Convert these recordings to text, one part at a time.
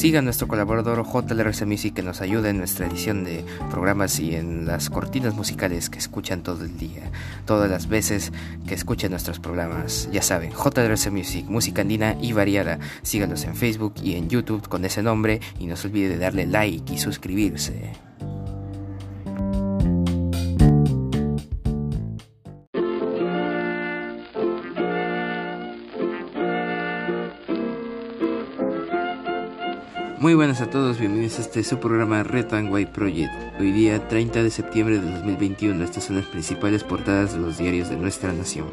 Siga nuestro colaborador JLRC Music que nos ayuda en nuestra edición de programas y en las cortinas musicales que escuchan todo el día, todas las veces que escuchan nuestros programas. Ya saben, JLRC Music, música andina y variada. Síganos en Facebook y en YouTube con ese nombre y no se olvide de darle like y suscribirse. Muy buenas a todos, bienvenidos a este su programa Red and White Project. Hoy día 30 de septiembre de 2021, estas son las principales portadas de los diarios de nuestra nación.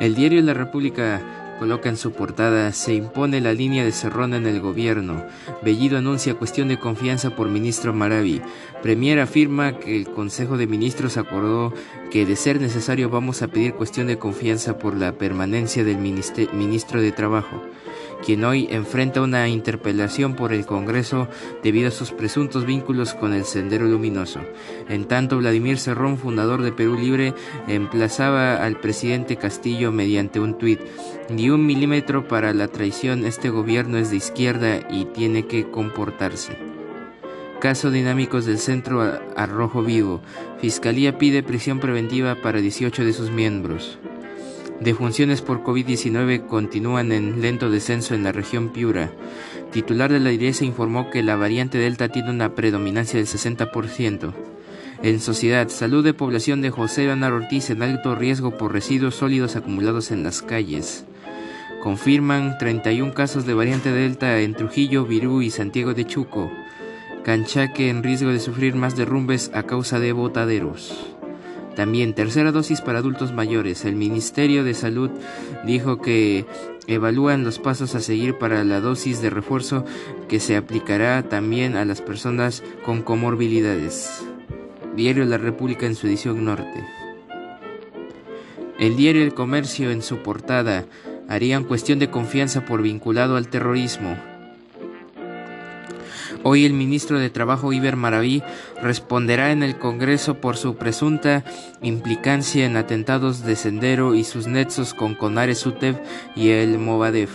El diario La República coloca en su portada Se impone la línea de Cerrona en el gobierno. Bellido anuncia cuestión de confianza por ministro Maravi. Premier afirma que el Consejo de Ministros acordó que de ser necesario vamos a pedir cuestión de confianza por la permanencia del ministro de Trabajo quien hoy enfrenta una interpelación por el Congreso debido a sus presuntos vínculos con el Sendero Luminoso. En tanto, Vladimir Cerrón, fundador de Perú Libre, emplazaba al presidente Castillo mediante un tuit. Ni un milímetro para la traición, este gobierno es de izquierda y tiene que comportarse. Caso dinámicos del Centro Arrojo Vivo. Fiscalía pide prisión preventiva para 18 de sus miembros. Defunciones por COVID-19 continúan en lento descenso en la región Piura. Titular de la iglesia informó que la variante Delta tiene una predominancia del 60%. En sociedad, salud de población de José Ana Ortiz en alto riesgo por residuos sólidos acumulados en las calles. Confirman 31 casos de variante Delta en Trujillo, Virú y Santiago de Chuco. Canchaque en riesgo de sufrir más derrumbes a causa de botaderos. También tercera dosis para adultos mayores. El Ministerio de Salud dijo que evalúan los pasos a seguir para la dosis de refuerzo que se aplicará también a las personas con comorbilidades. Diario La República en su edición norte. El diario El Comercio en su portada harían cuestión de confianza por vinculado al terrorismo. Hoy el ministro de Trabajo Iber Maraví responderá en el Congreso por su presunta implicancia en atentados de Sendero y sus nexos con Conares UTEV y el Movadef.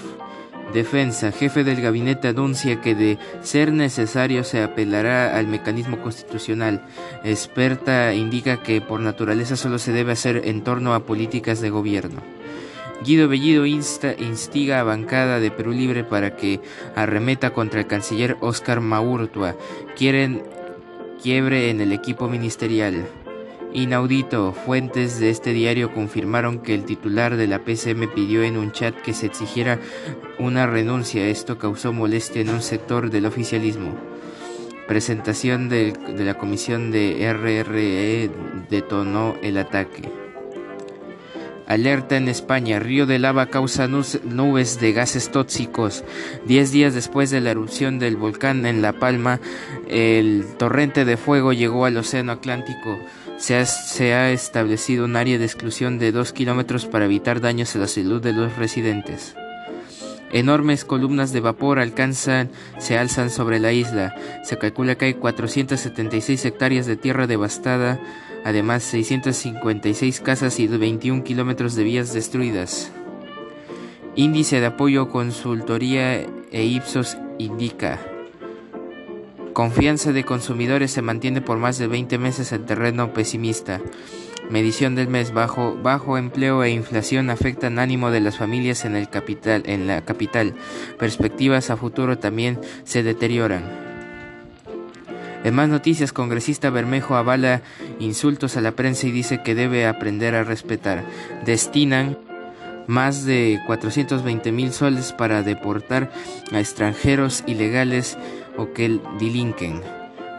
Defensa, jefe del gabinete anuncia que de ser necesario se apelará al mecanismo constitucional. Experta indica que por naturaleza solo se debe hacer en torno a políticas de gobierno. Guido Bellido instiga a bancada de Perú Libre para que arremeta contra el canciller Oscar Maurtua. Quieren quiebre en el equipo ministerial. Inaudito, fuentes de este diario confirmaron que el titular de la PCM pidió en un chat que se exigiera una renuncia. Esto causó molestia en un sector del oficialismo. Presentación de, de la comisión de RRE detonó el ataque. Alerta en España. Río de lava causa nubes de gases tóxicos. Diez días después de la erupción del volcán en La Palma, el torrente de fuego llegó al Océano Atlántico. Se ha, se ha establecido un área de exclusión de dos kilómetros para evitar daños a la salud de los residentes. Enormes columnas de vapor alcanzan, se alzan sobre la isla. Se calcula que hay 476 hectáreas de tierra devastada además 656 casas y 21 kilómetros de vías destruidas. Índice de apoyo consultoría e Ipsos indica. Confianza de consumidores se mantiene por más de 20 meses en terreno pesimista. Medición del mes bajo, bajo empleo e inflación afectan ánimo de las familias en el capital, en la capital. Perspectivas a futuro también se deterioran. En más noticias, congresista Bermejo avala insultos a la prensa y dice que debe aprender a respetar. Destinan más de 420 mil soles para deportar a extranjeros ilegales o que delinquen.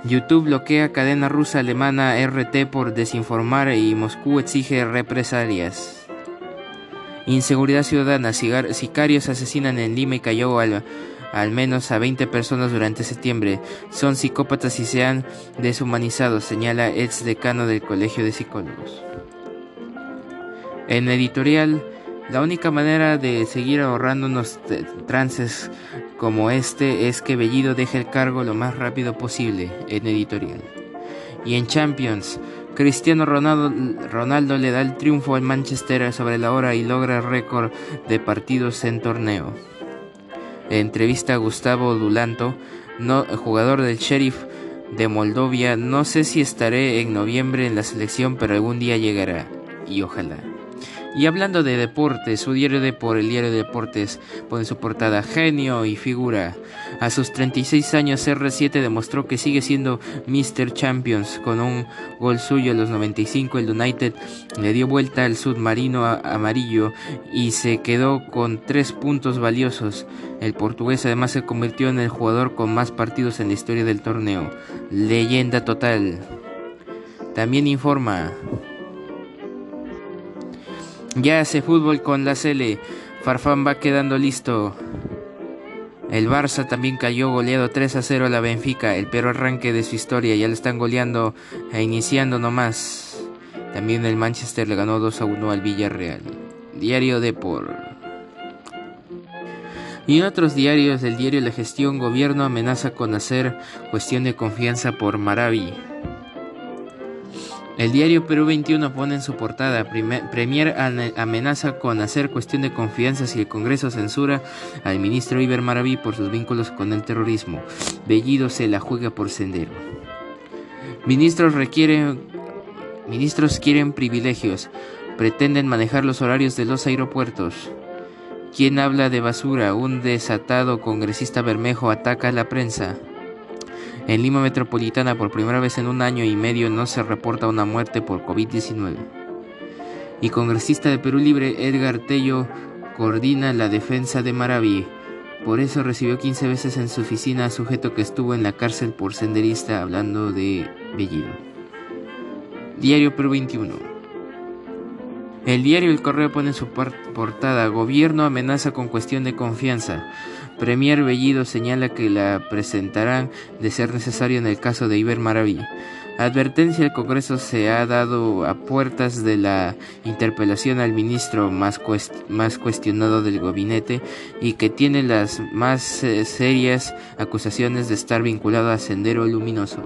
YouTube bloquea cadena rusa alemana RT por desinformar y Moscú exige represalias. Inseguridad ciudadana, sicarios asesinan en Lima y cayó al al menos a 20 personas durante septiembre. Son psicópatas y se han deshumanizado, señala ex decano del Colegio de Psicólogos. En editorial, la única manera de seguir ahorrando unos trances como este es que Bellido deje el cargo lo más rápido posible, en editorial. Y en Champions, Cristiano Ronaldo, Ronaldo le da el triunfo al Manchester sobre la hora y logra récord de partidos en torneo. Entrevista a Gustavo Dulanto, no, jugador del Sheriff de Moldovia, no sé si estaré en noviembre en la selección, pero algún día llegará. Y ojalá. Y hablando de deportes, su diario de por el diario de deportes pone su portada genio y figura. A sus 36 años R7 demostró que sigue siendo Mr. Champions con un gol suyo en los 95 el United le dio vuelta al submarino amarillo y se quedó con tres puntos valiosos. El portugués además se convirtió en el jugador con más partidos en la historia del torneo. Leyenda total. También informa ya hace fútbol con la Cele. Farfán va quedando listo. El Barça también cayó goleado 3 a 0 a la Benfica. El peor arranque de su historia. Ya le están goleando e iniciando nomás. También el Manchester le ganó 2 a 1 al Villarreal. Diario Depor. Y en otros diarios, el diario La Gestión, gobierno amenaza con hacer cuestión de confianza por Maravi. El diario Perú 21 pone en su portada, Premier amenaza con hacer cuestión de confianza si el Congreso censura al ministro Iber Maraví por sus vínculos con el terrorismo. Bellido se la juega por sendero. Ministros requieren, ministros quieren privilegios, pretenden manejar los horarios de los aeropuertos. ¿Quién habla de basura? Un desatado congresista Bermejo ataca a la prensa. En Lima Metropolitana por primera vez en un año y medio no se reporta una muerte por COVID-19. Y congresista de Perú Libre Edgar Tello coordina la defensa de Maraví. Por eso recibió 15 veces en su oficina a sujeto que estuvo en la cárcel por senderista hablando de Bellido. Diario Perú 21. El diario El Correo pone en su portada Gobierno amenaza con cuestión de confianza. Premier Bellido señala que la presentarán de ser necesario en el caso de Iber Maraví. Advertencia del Congreso se ha dado a puertas de la interpelación al ministro más, más cuestionado del gabinete y que tiene las más eh, serias acusaciones de estar vinculado a Sendero Luminoso.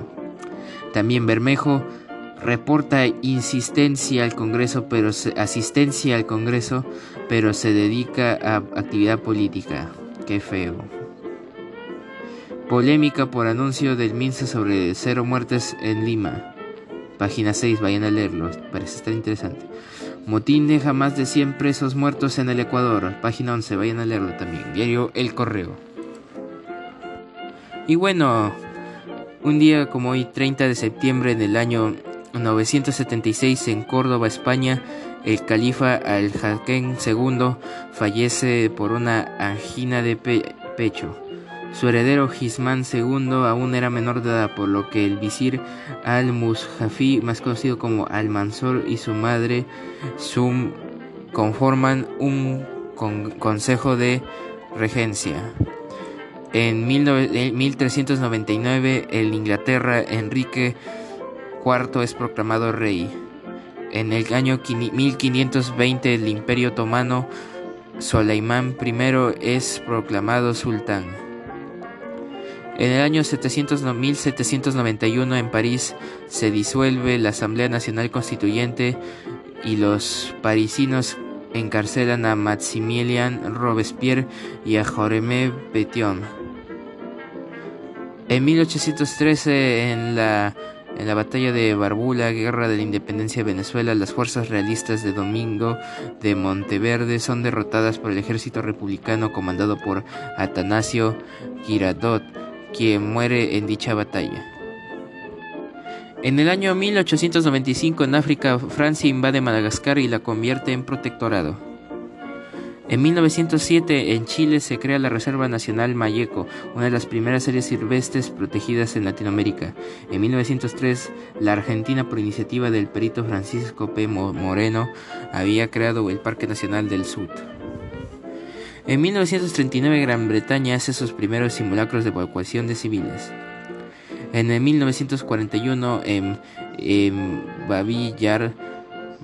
También Bermejo reporta insistencia al Congreso, pero asistencia al Congreso, pero se dedica a actividad política. Qué feo. Polémica por anuncio del MINSA sobre cero muertes en Lima. Página 6, vayan a leerlo, parece estar interesante. Motín deja más de 100 presos muertos en el Ecuador. Página 11, vayan a leerlo también. Diario El Correo. Y bueno, un día como hoy, 30 de septiembre del año 976 en Córdoba, España, el califa al-Hakem II fallece por una angina de pecho. Su heredero Gismán II aún era menor de edad, por lo que el visir al-Mushafi, más conocido como al-Mansur, y su madre Sum conforman un consejo de regencia. En 1399, en Inglaterra, Enrique IV es proclamado rey. En el año 1520 el Imperio Otomano Soleimán I es proclamado sultán. En el año 1791 en París se disuelve la Asamblea Nacional Constituyente y los parisinos encarcelan a Maximilien Robespierre y a Joremé Petion. En 1813 en la en la batalla de Barbula, guerra de la independencia de Venezuela, las fuerzas realistas de Domingo de Monteverde son derrotadas por el ejército republicano comandado por Atanasio Girardot, quien muere en dicha batalla. En el año 1895 en África, Francia invade Madagascar y la convierte en protectorado. En 1907 en Chile se crea la Reserva Nacional Mayeco, una de las primeras áreas silvestres protegidas en Latinoamérica. En 1903 la Argentina por iniciativa del perito Francisco P. Moreno había creado el Parque Nacional del Sud. En 1939 Gran Bretaña hace sus primeros simulacros de evacuación de civiles. En 1941 en, en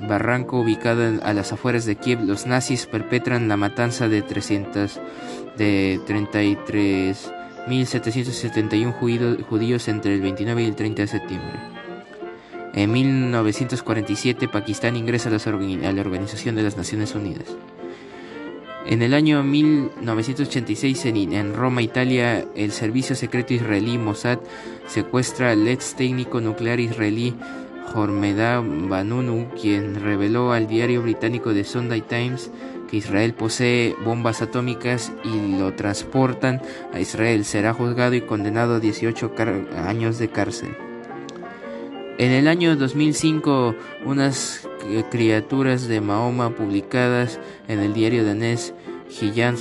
barranco ubicado a las afueras de Kiev, los nazis perpetran la matanza de 300 de 33.771 judíos entre el 29 y el 30 de septiembre. En 1947 Pakistán ingresa a, la Organización de las Naciones Unidas. En el año 1986 en, Roma, Italia, el servicio secreto israelí Mossad secuestra al ex técnico nuclear israelí Hormeda Banunu, quien reveló al diario británico The Sunday Times que Israel posee bombas atómicas y lo transportan a Israel. Será juzgado y condenado a 18 años de cárcel. En el año 2005, unas criaturas de Mahoma publicadas en el diario danés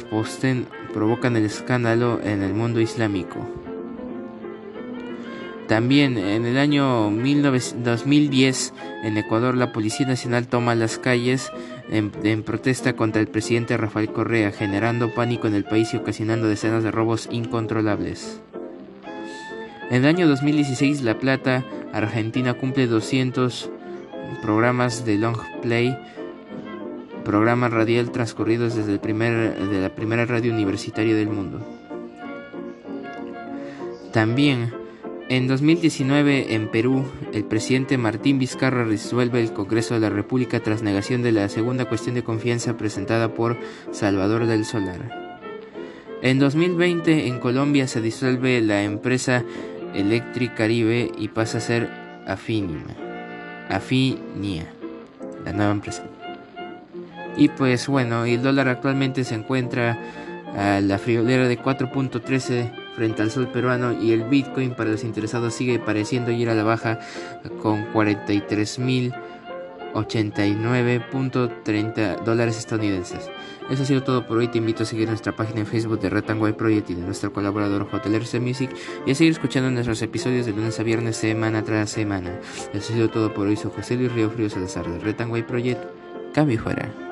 Posten provocan el escándalo en el mundo islámico. También en el año 2010 en Ecuador la Policía Nacional toma las calles en, protesta contra el presidente Rafael Correa, generando pánico en el país y ocasionando decenas de robos incontrolables. En el año 2016 La Plata, Argentina cumple 200 programas de long play, programa radial transcurridos desde el primer, de la primera radio universitaria del mundo. También, en 2019, en Perú, el presidente Martín Vizcarra resuelve el Congreso de la República tras negación de la segunda cuestión de confianza presentada por Salvador del Solar. En 2020, en Colombia se disuelve la empresa Electric Caribe y pasa a ser Afinia, Afinia, la nueva empresa. Y pues bueno, el dólar actualmente se encuentra a la friolera de 4.13 frente al sol peruano y el Bitcoin para los interesados sigue pareciendo ir a la baja con 43.089.30 dólares estadounidenses. Eso ha sido todo por hoy. Te invito a seguir nuestra página en Facebook de Red Project y de nuestro colaborador JLRC Music y a seguir escuchando nuestros episodios de lunes a viernes semana tras semana. Eso ha sido todo por hoy. Soy José Luis Río Frío Salazar de Red Project. Cambio fuera.